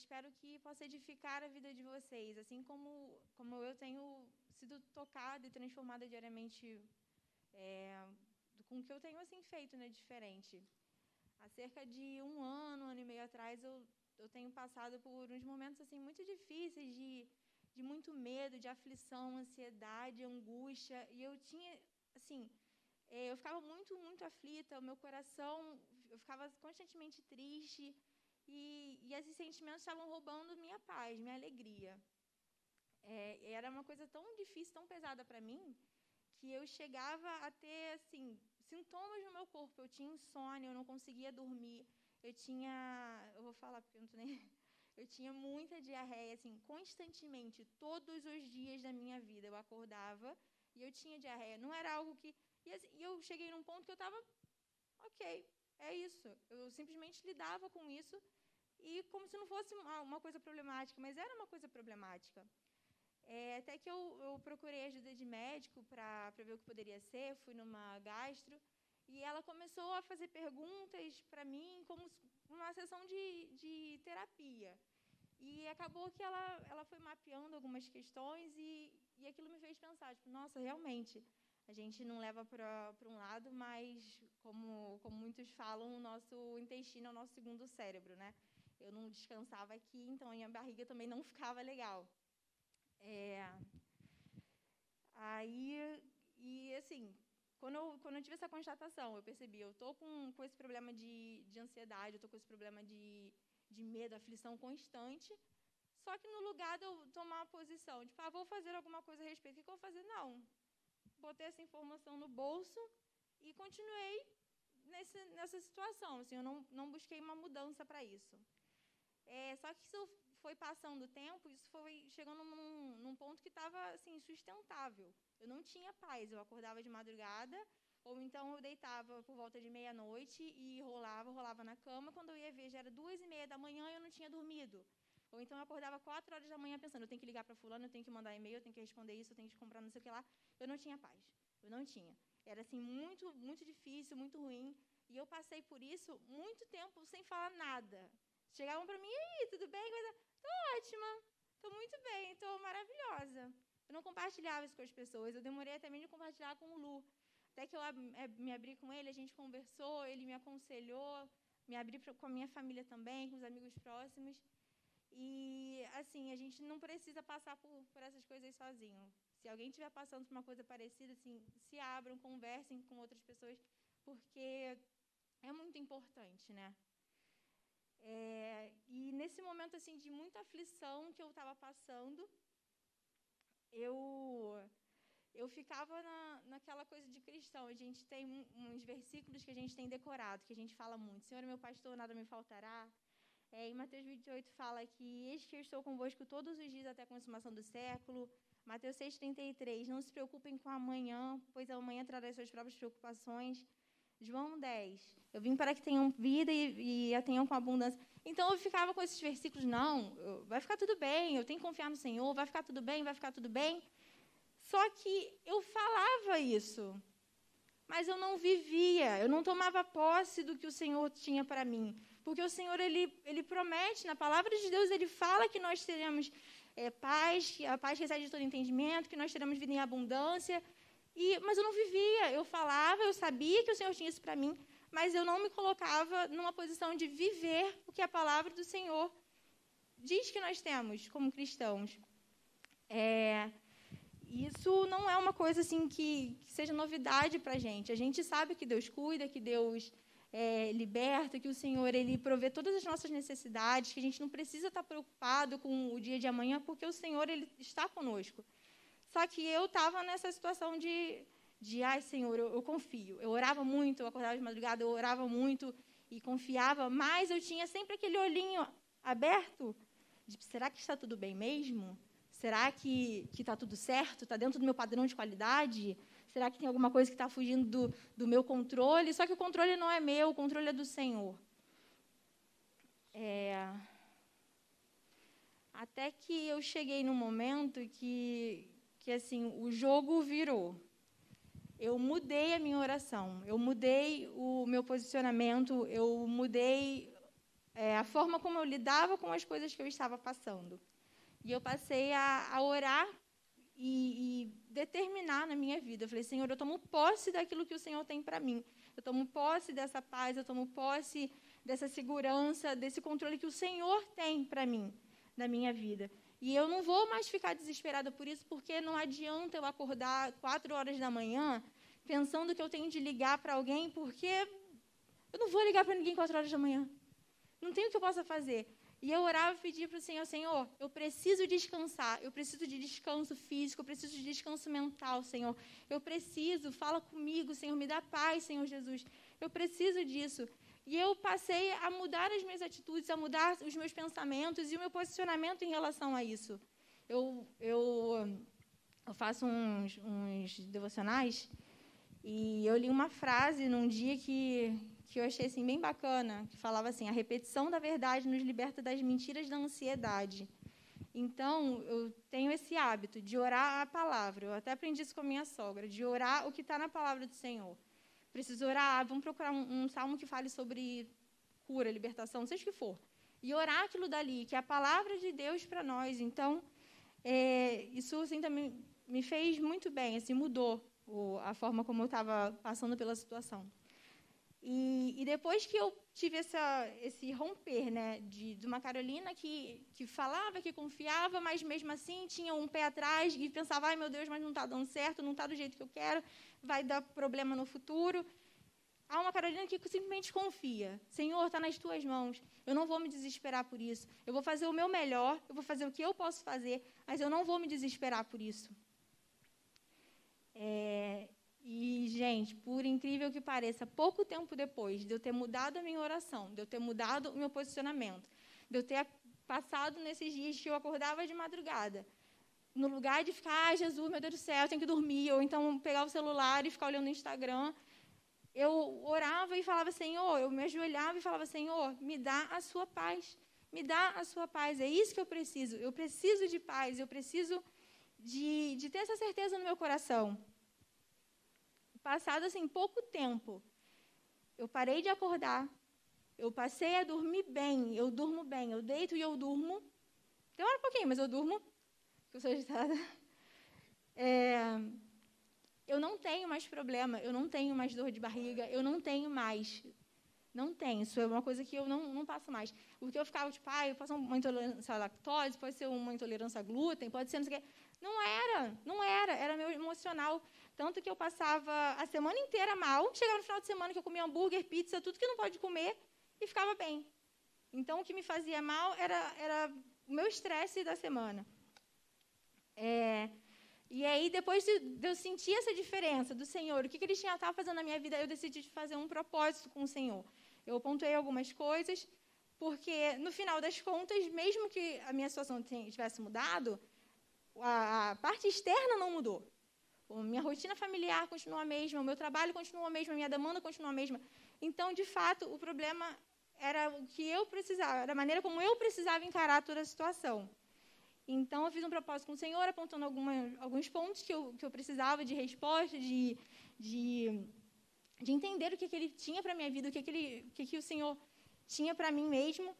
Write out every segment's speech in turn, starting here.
espero que possa edificar a vida de vocês, assim como, como eu tenho sido tocada e transformada diariamente é, com o que eu tenho assim feito, né, diferente. Há cerca de um ano, um ano e meio atrás, eu, eu tenho passado por uns momentos assim muito difíceis de, de muito medo, de aflição, ansiedade, angústia, e eu tinha assim é, eu ficava muito, muito aflita, o meu coração, eu ficava constantemente triste, e, e esses sentimentos estavam roubando minha paz, minha alegria. É, era uma coisa tão difícil, tão pesada para mim, que eu chegava a ter, assim, sintomas no meu corpo. Eu tinha insônia, eu não conseguia dormir, eu tinha, eu vou falar porque eu não tô nem... Eu tinha muita diarreia, assim, constantemente, todos os dias da minha vida. Eu acordava e eu tinha diarreia. Não era algo que e, assim, eu cheguei num ponto que eu estava, ok, é isso. Eu simplesmente lidava com isso e como se não fosse uma, uma coisa problemática, mas era uma coisa problemática. É, até que eu, eu, procurei ajuda de médico para ver o que poderia ser, fui numa gastro, e ela começou a fazer perguntas para mim como uma sessão de, de terapia. E acabou que ela, ela foi mapeando algumas questões e, e aquilo me fez pensar, tipo, nossa, realmente, a gente não leva para um lado, mas, como, como muitos falam, o nosso intestino é o nosso segundo cérebro, né? Eu não descansava aqui, então a minha barriga também não ficava legal. É, aí, e assim, quando eu, quando eu tive essa constatação, eu percebi, eu estou com, com esse problema de, de ansiedade, eu estou com esse problema de, de medo, aflição constante, só que no lugar de eu tomar uma posição, tipo, ah, vou fazer alguma coisa a respeito, o que eu vou fazer? Não, botei essa informação no bolso e continuei nesse, nessa situação. Assim, eu não, não busquei uma mudança para isso. É, só que isso foi passando o tempo, isso foi chegando num, num ponto que estava assim, sustentável. Eu não tinha paz. Eu acordava de madrugada, ou então eu deitava por volta de meia-noite e rolava, rolava na cama. Quando eu ia ver, já era duas e meia da manhã e eu não tinha dormido. Ou então eu acordava quatro horas da manhã pensando, eu tenho que ligar para fulano, eu tenho que mandar e-mail, eu tenho que responder isso, eu tenho que comprar não sei o que lá. Eu não tinha paz. Eu não tinha. Era assim muito, muito difícil, muito ruim. E eu passei por isso muito tempo sem falar nada. Chegavam para mim, e aí, tudo bem? Estou ótima, estou muito bem, estou maravilhosa. Eu não compartilhava isso com as pessoas. Eu demorei mesmo de compartilhar com o Lu. Até que eu é, me abri com ele, a gente conversou, ele me aconselhou, me abri com a minha família também, com os amigos próximos. E, assim, a gente não precisa passar por, por essas coisas sozinho. Se alguém estiver passando por uma coisa parecida, assim, se abram, conversem com outras pessoas, porque é muito importante, né? É, e nesse momento assim de muita aflição que eu estava passando, eu eu ficava na, naquela coisa de cristão. A gente tem uns versículos que a gente tem decorado, que a gente fala muito. Senhor, meu pastor, nada me faltará. É, em Mateus 28 fala que eis que eu estou convosco todos os dias até a consumação do século. Mateus 6,33, não se preocupem com amanhã, pois amanhã trará suas próprias preocupações. João 10, eu vim para que tenham vida e, e a tenham com abundância. Então eu ficava com esses versículos, não, vai ficar tudo bem, eu tenho que confiar no Senhor, vai ficar tudo bem, vai ficar tudo bem. Só que eu falava isso, mas eu não vivia, eu não tomava posse do que o Senhor tinha para mim. Porque o Senhor, ele, ele promete, na palavra de Deus, ele fala que nós teremos é, paz, que a paz recebe de todo entendimento, que nós teremos vida em abundância. E, mas eu não vivia, eu falava, eu sabia que o Senhor tinha isso para mim, mas eu não me colocava numa posição de viver o que a palavra do Senhor diz que nós temos como cristãos. É, isso não é uma coisa assim que, que seja novidade para a gente. A gente sabe que Deus cuida, que Deus é, liberta, que o Senhor ele provê todas as nossas necessidades, que a gente não precisa estar preocupado com o dia de amanhã, porque o Senhor ele está conosco. Só que eu estava nessa situação de, de ai, Senhor, eu, eu, confio. Eu orava muito, eu acordava de madrugada, eu orava muito e confiava, mas eu tinha sempre aquele olhinho aberto de, será que está tudo bem mesmo? Será que está tudo certo? Está dentro do meu padrão de qualidade? Será que tem alguma coisa que está fugindo do, do meu controle? Só que o controle não é meu, o controle é do Senhor. É... Até que eu cheguei num momento que, que assim, o jogo virou. Eu mudei a minha oração, eu mudei o meu posicionamento, eu mudei é, a forma como eu lidava com as coisas que eu estava passando. E eu passei a, a orar e, e, determinar na minha vida. Eu falei, Senhor, eu tomo posse daquilo que o Senhor tem para mim. Eu tomo posse dessa paz, eu tomo posse dessa segurança, desse controle que o Senhor tem para mim, na minha vida. E eu não vou mais ficar desesperada por isso, porque não adianta eu acordar quatro horas da manhã pensando que eu tenho de ligar para alguém, porque eu não vou ligar para ninguém quatro horas da manhã. Não tem o que eu possa fazer. E eu orava e pedia para o Senhor, Senhor, eu preciso descansar, eu preciso de descanso físico, eu preciso de descanso mental, Senhor. Eu preciso, fala comigo, Senhor, me dá paz, Senhor Jesus. Eu preciso disso. E eu passei a mudar as minhas atitudes, a mudar os meus pensamentos e o meu posicionamento em relação a isso. Eu, eu, eu faço uns, uns devocionais e eu li uma frase num dia que, que eu achei assim, bem bacana, que falava assim: a repetição da verdade nos liberta das mentiras da ansiedade. Então, eu tenho esse hábito de orar a palavra. Eu até aprendi isso com a minha sogra, de orar o que está na palavra do Senhor. Preciso orar, vamos procurar um, um salmo que fale sobre cura, libertação, seja o que for. E orar aquilo dali, que é a palavra de Deus para nós. Então, é, isso assim, também me fez muito bem, assim, mudou o, a forma como eu estava passando pela situação. E, e, depois que eu tive essa, esse romper, né, de, de uma Carolina que, que falava, que confiava, mas mesmo assim tinha um pé atrás e pensava, ai meu Deus, mas não está dando certo, não está do jeito que eu quero, vai dar problema no futuro. Há uma Carolina que simplesmente confia. Senhor, está nas tuas mãos. Eu não vou me desesperar por isso. Eu vou fazer o meu melhor, eu vou fazer o que eu posso fazer, mas eu não vou me desesperar por isso. É, e, gente, por incrível que pareça, pouco tempo depois de eu ter mudado a minha oração, de eu ter mudado o meu posicionamento, de eu ter passado nesses dias que eu acordava de madrugada, no lugar de ficar, ah, Jesus, meu Deus do céu, eu tenho que dormir, ou então pegar o celular e ficar olhando o Instagram, eu orava e falava, Senhor, eu me ajoelhava e falava, Senhor, me dá a sua paz, me dá a sua paz, é isso que eu preciso, eu preciso de paz, eu preciso de, de ter essa certeza no meu coração passado assim pouco tempo, eu parei de acordar, eu passei a dormir bem, eu durmo bem, eu deito e eu durmo. Demora um pouquinho, mas eu durmo, eu sou agitada. É, eu não tenho mais problema, eu não tenho mais dor de barriga, eu não tenho mais. Não tenho, isso é uma coisa que eu não, não passo mais. Porque eu ficava tipo, ah, eu passo uma intolerância à lactose, pode ser uma intolerância a glúten, pode ser não sei o quê. Não era, não era, era meu emocional. Tanto que eu passava a semana inteira mal, chegava no final de semana que eu comia hambúrguer, pizza, tudo que não pode comer, e ficava bem. Então, o que me fazia mal era, era o meu estresse da semana. É, e aí, depois de, de, eu sentir essa diferença do Senhor, o que, que Ele tinha estava fazendo na minha vida, eu decidi fazer um propósito com o Senhor. Eu pontuei algumas coisas, porque, no final das contas, mesmo que a minha situação tivesse mudado, a, a parte externa não mudou. Minha rotina familiar continua a mesma, o meu trabalho continua a mesma, a minha demanda continua a mesma. Então, de fato, o problema era o que eu precisava, era a maneira como eu precisava encarar toda a situação. Então, eu fiz um propósito com o Senhor, apontando alguma, alguns pontos que eu, que eu precisava de resposta, de, de, de entender o que, que Ele tinha para a minha vida, o que, que, ele, o que, que o Senhor tinha para mim mesmo,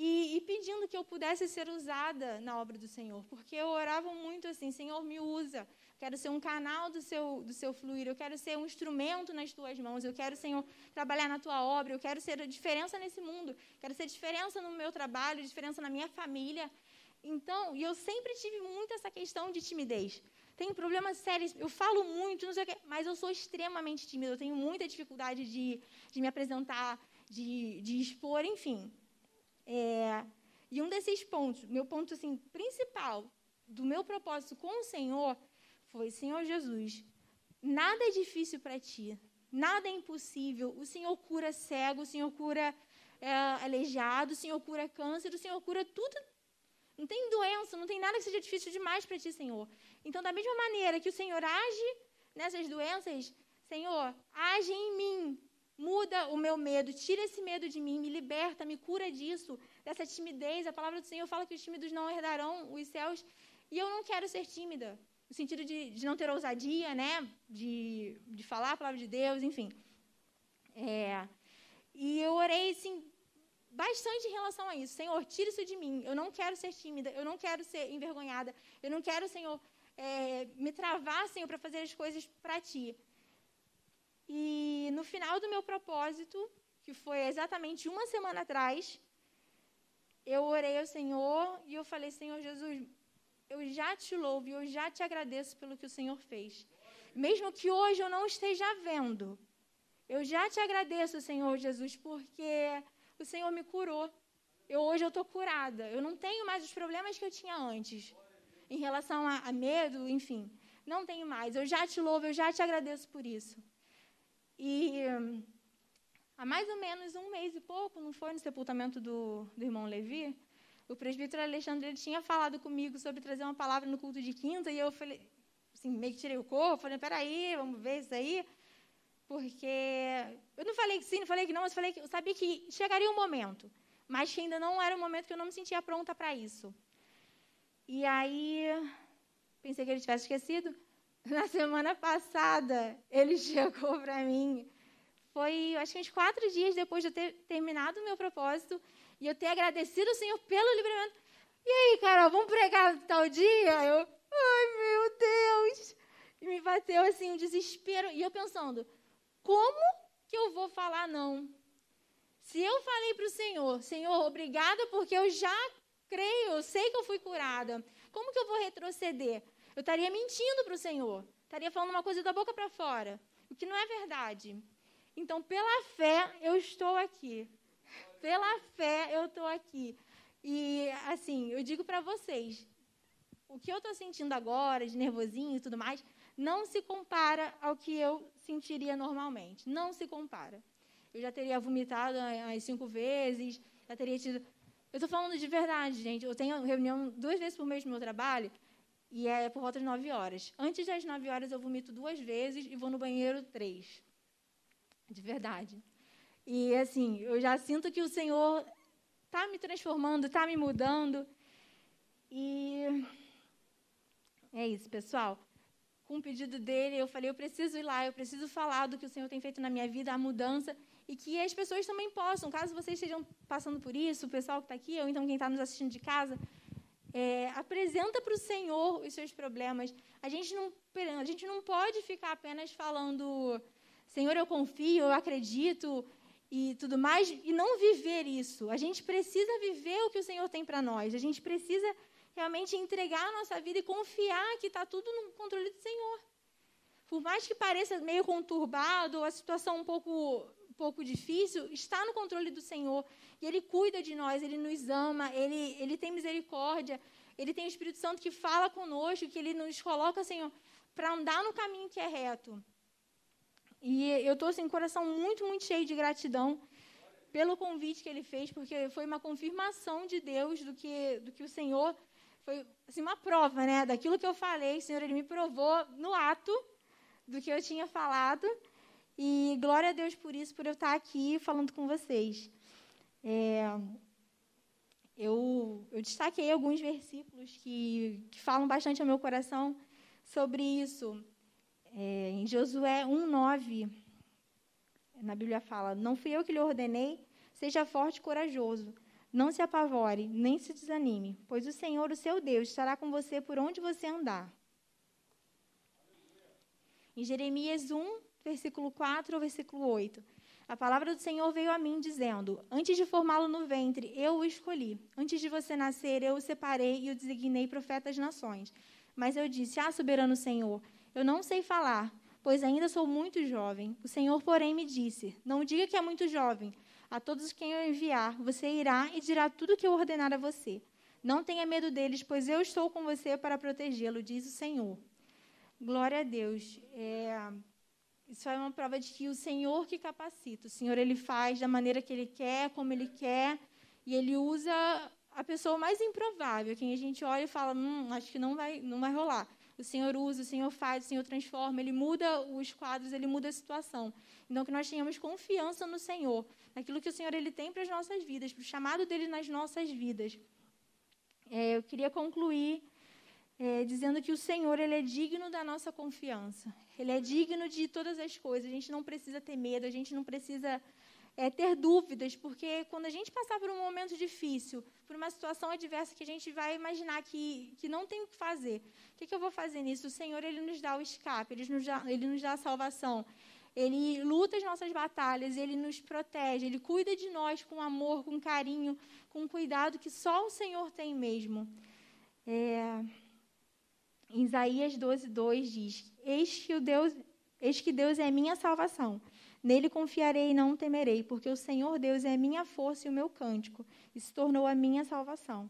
e, e, pedindo que eu pudesse ser usada na obra do Senhor, porque eu orava muito assim: Senhor, me usa, quero ser um canal do seu, do seu fluir, eu quero ser um instrumento nas tuas mãos, eu quero, Senhor, trabalhar na tua obra, eu quero ser diferença nesse mundo, quero ser diferença no meu trabalho, diferença na minha família. Então, e eu sempre tive muito essa questão de timidez. Tenho problemas sérios, eu falo muito, não sei o quê, mas eu sou extremamente tímida, eu tenho muita dificuldade de, de me apresentar, de, de expor, enfim. É, e um desses pontos, meu ponto assim, principal do meu propósito com o Senhor foi: Senhor Jesus, nada é difícil para ti, nada é impossível. O Senhor cura cego, o Senhor cura é, aleijado, o Senhor cura câncer, o Senhor cura tudo. Não tem doença, não tem nada que seja difícil demais para ti, Senhor. Então, da mesma maneira que o Senhor age nessas doenças, Senhor, age em mim. Muda o meu medo, tira esse medo de mim, me liberta, me cura disso, dessa timidez. A palavra do Senhor fala que os tímidos não herdarão os céus. E eu não quero ser tímida no sentido de, de não ter ousadia, né? De, de falar a palavra de Deus, enfim. É, e eu orei, assim, bastante em relação a isso. Senhor, tira isso de mim. Eu não quero ser tímida, eu não quero ser envergonhada, eu não quero, Senhor, é, me travar, Senhor, para fazer as coisas para Ti. E no final do meu propósito, que foi exatamente uma semana atrás, eu orei ao Senhor e eu falei: Senhor Jesus, eu já te louvo e eu já te agradeço pelo que o Senhor fez. Mesmo que hoje eu não esteja vendo, eu já te agradeço, Senhor Jesus, porque o Senhor me curou. Eu, hoje eu estou curada. Eu não tenho mais os problemas que eu tinha antes. Em relação a, a medo, enfim. Não tenho mais. Eu já te louvo, eu já te agradeço por isso. E hum, há mais ou menos um mês e pouco, não foi no sepultamento do, do irmão Levi? O presbítero Alexandre tinha falado comigo sobre trazer uma palavra no culto de quinta, e eu falei, assim, meio que tirei o corpo, falei, peraí, vamos ver isso aí. Porque eu não falei que sim, não falei que não, mas falei que eu sabia que chegaria um momento, mas que ainda não era o momento que eu não me sentia pronta para isso. E aí, pensei que ele tivesse esquecido. Na semana passada, ele chegou para mim. Foi, acho que uns quatro dias depois de eu ter terminado o meu propósito e eu ter agradecido ao Senhor pelo livramento. E aí, Carol, vamos pregar tal dia? Eu, ai, meu Deus! E me bateu assim um desespero. E eu pensando, como que eu vou falar não? Se eu falei para o Senhor, Senhor, obrigada porque eu já creio, eu sei que eu fui curada. Como que eu vou retroceder? Eu estaria mentindo para o Senhor. Estaria falando uma coisa da boca para fora, o que não é verdade. Então, pela fé, eu estou aqui. Pela fé, eu estou aqui. E, assim, eu digo para vocês, o que eu estou sentindo agora, de nervosinho e tudo mais, não se compara ao que eu sentiria normalmente. Não se compara. Eu já teria vomitado as cinco vezes, já teria tido. Eu estou falando de verdade, gente. Eu tenho reunião duas vezes por mês no meu trabalho e é por volta de nove horas. Antes das nove horas eu vomito duas vezes e vou no banheiro três. De verdade. E assim, eu já sinto que o Senhor está me transformando, está me mudando. E é isso, pessoal com o pedido dele, eu falei, eu preciso ir lá, eu preciso falar do que o Senhor tem feito na minha vida, a mudança, e que as pessoas também possam, caso vocês estejam passando por isso, o pessoal que está aqui, ou então quem está nos assistindo de casa, é, apresenta para o Senhor os seus problemas. A gente, não, a gente não pode ficar apenas falando, Senhor, eu confio, eu acredito e tudo mais, e não viver isso. A gente precisa viver o que o Senhor tem para nós. A gente precisa realmente entregar a nossa vida e confiar que está tudo no controle do Senhor. Por mais que pareça meio conturbado, a situação um pouco, pouco difícil, está no controle do Senhor. E Ele cuida de nós, Ele nos ama, Ele, Ele tem misericórdia, Ele tem o Espírito Santo que fala conosco, que Ele nos coloca, Senhor, para andar no caminho que é reto. E eu estou assim, com o coração muito, muito cheio de gratidão pelo convite que ele fez, porque foi uma confirmação de Deus do que, do que o Senhor foi assim, uma prova, né? Daquilo que eu falei, o Senhor ele me provou no ato do que eu tinha falado. E glória a Deus por isso, por eu estar aqui falando com vocês. É, eu, eu, destaquei alguns versículos que, que, falam bastante ao meu coração sobre isso. É, em Josué 1,9, na Bíblia fala: Não fui eu que lhe ordenei, seja forte e corajoso. Não se apavore, nem se desanime, pois o Senhor, o seu Deus, estará com você por onde você andar. Em Jeremias 1, versículo 4 ao versículo 8. A palavra do Senhor veio a mim, dizendo: Antes de formá-lo no ventre, eu o escolhi. Antes de você nascer, eu o separei e o designei profeta às nações. Mas eu disse: Ah, soberano Senhor, eu não sei falar, pois ainda sou muito jovem. O Senhor, porém, me disse: Não diga que é muito jovem a todos quem eu enviar, você irá e dirá tudo o que eu ordenar a você. Não tenha medo deles, pois eu estou com você para protegê-lo, diz o Senhor. Glória a Deus. É, isso é uma prova de que o Senhor que capacita. O Senhor ele faz da maneira que ele quer, como ele quer, e ele usa a pessoa mais improvável, quem a gente olha e fala, hum, acho que não vai, não vai rolar. O Senhor usa, o Senhor faz, o Senhor transforma, Ele muda os quadros, Ele muda a situação. Então, que nós tenhamos confiança no Senhor, naquilo que o Senhor ele tem para as nossas vidas, para o chamado dele nas nossas vidas. É, eu queria concluir é, dizendo que o Senhor ele é digno da nossa confiança. Ele é digno de todas as coisas. A gente não precisa ter medo, a gente não precisa é, ter dúvidas, porque quando a gente passar por um momento difícil, por uma situação adversa que a gente vai imaginar que, que não tem o que fazer, o que, que eu vou fazer nisso? O Senhor, Ele nos dá o escape, Ele nos dá, ele nos dá a salvação. Ele luta as nossas batalhas, Ele nos protege, Ele cuida de nós com amor, com carinho, com cuidado que só o Senhor tem mesmo. É, em Isaías 12, 2 diz: Eis que, o Deus, eis que Deus é minha salvação. Nele confiarei e não temerei, porque o Senhor Deus é minha força e o meu cântico, e se tornou a minha salvação.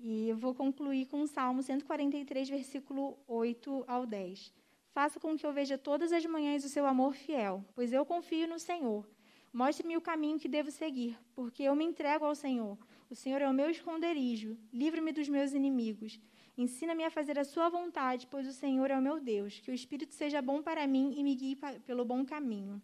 E eu vou concluir com o Salmo 143, versículo 8 ao 10. Faça com que eu veja todas as manhãs o seu amor fiel, pois eu confio no Senhor. Mostre-me o caminho que devo seguir, porque eu me entrego ao Senhor. O Senhor é o meu esconderijo. Livre-me dos meus inimigos. Ensina-me a fazer a sua vontade, pois o Senhor é o meu Deus. Que o Espírito seja bom para mim e me guie pelo bom caminho.